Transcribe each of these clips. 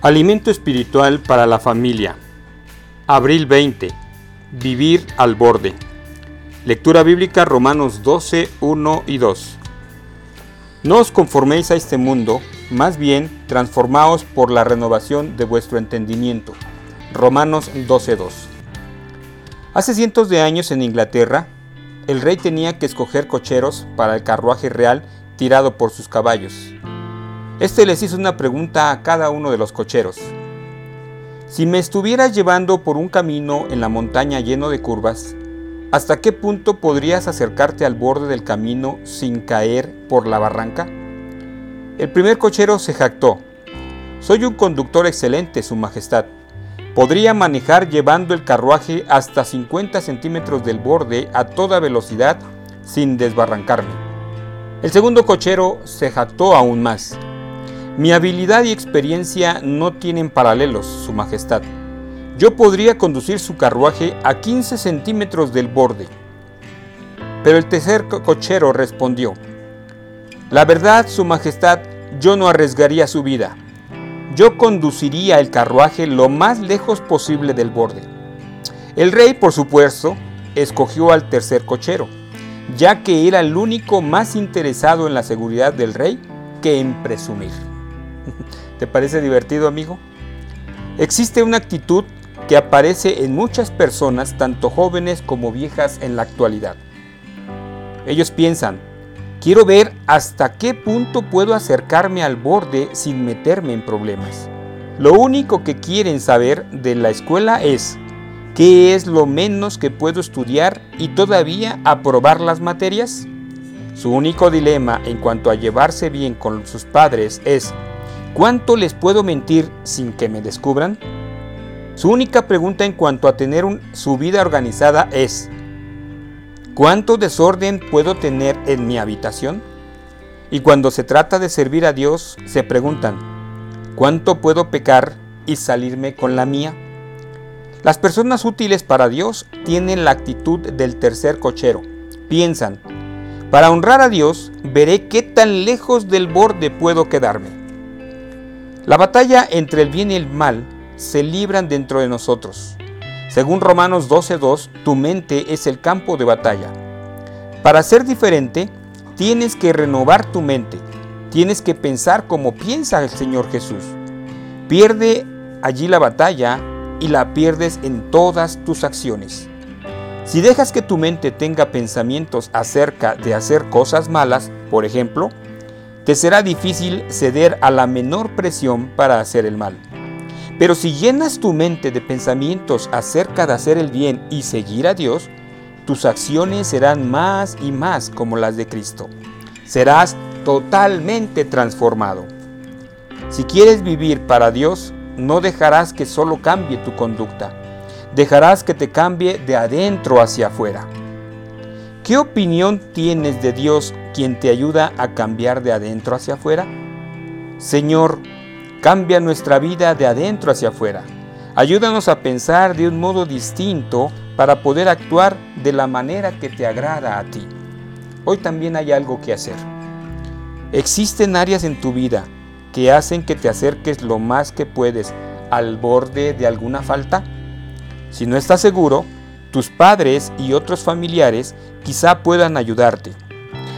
Alimento espiritual para la familia. Abril 20. Vivir al borde. Lectura bíblica Romanos 12, 1 y 2. No os conforméis a este mundo, más bien transformaos por la renovación de vuestro entendimiento. Romanos 12, 2. Hace cientos de años en Inglaterra, el rey tenía que escoger cocheros para el carruaje real tirado por sus caballos. Este les hizo una pregunta a cada uno de los cocheros. Si me estuvieras llevando por un camino en la montaña lleno de curvas, ¿hasta qué punto podrías acercarte al borde del camino sin caer por la barranca? El primer cochero se jactó. Soy un conductor excelente, Su Majestad. Podría manejar llevando el carruaje hasta 50 centímetros del borde a toda velocidad sin desbarrancarme. El segundo cochero se jactó aún más. Mi habilidad y experiencia no tienen paralelos, Su Majestad. Yo podría conducir su carruaje a 15 centímetros del borde. Pero el tercer cochero respondió, La verdad, Su Majestad, yo no arriesgaría su vida. Yo conduciría el carruaje lo más lejos posible del borde. El rey, por supuesto, escogió al tercer cochero, ya que era el único más interesado en la seguridad del rey que en presumir. ¿Te parece divertido, amigo? Existe una actitud que aparece en muchas personas, tanto jóvenes como viejas en la actualidad. Ellos piensan, quiero ver hasta qué punto puedo acercarme al borde sin meterme en problemas. Lo único que quieren saber de la escuela es qué es lo menos que puedo estudiar y todavía aprobar las materias. Su único dilema en cuanto a llevarse bien con sus padres es ¿Cuánto les puedo mentir sin que me descubran? Su única pregunta en cuanto a tener su vida organizada es, ¿cuánto desorden puedo tener en mi habitación? Y cuando se trata de servir a Dios, se preguntan, ¿cuánto puedo pecar y salirme con la mía? Las personas útiles para Dios tienen la actitud del tercer cochero. Piensan, para honrar a Dios, veré qué tan lejos del borde puedo quedarme. La batalla entre el bien y el mal se libran dentro de nosotros. Según Romanos 12.2, tu mente es el campo de batalla. Para ser diferente, tienes que renovar tu mente. Tienes que pensar como piensa el Señor Jesús. Pierde allí la batalla y la pierdes en todas tus acciones. Si dejas que tu mente tenga pensamientos acerca de hacer cosas malas, por ejemplo, te será difícil ceder a la menor presión para hacer el mal. Pero si llenas tu mente de pensamientos acerca de hacer el bien y seguir a Dios, tus acciones serán más y más como las de Cristo. Serás totalmente transformado. Si quieres vivir para Dios, no dejarás que solo cambie tu conducta. Dejarás que te cambie de adentro hacia afuera. ¿Qué opinión tienes de Dios quien te ayuda a cambiar de adentro hacia afuera? Señor, cambia nuestra vida de adentro hacia afuera. Ayúdanos a pensar de un modo distinto para poder actuar de la manera que te agrada a ti. Hoy también hay algo que hacer. ¿Existen áreas en tu vida que hacen que te acerques lo más que puedes al borde de alguna falta? Si no estás seguro, tus padres y otros familiares quizá puedan ayudarte.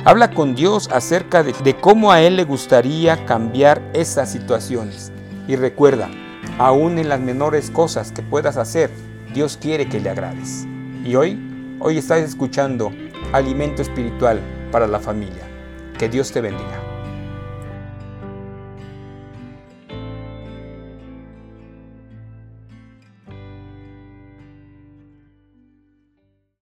Habla con Dios acerca de, cómo a Él le gustaría cambiar esas situaciones. Y recuerda, aún en las menores cosas que puedas hacer, Dios quiere que le agrades. Y hoy, hoy estás escuchando Alimento Espiritual para la Familia. Que Dios te bendiga.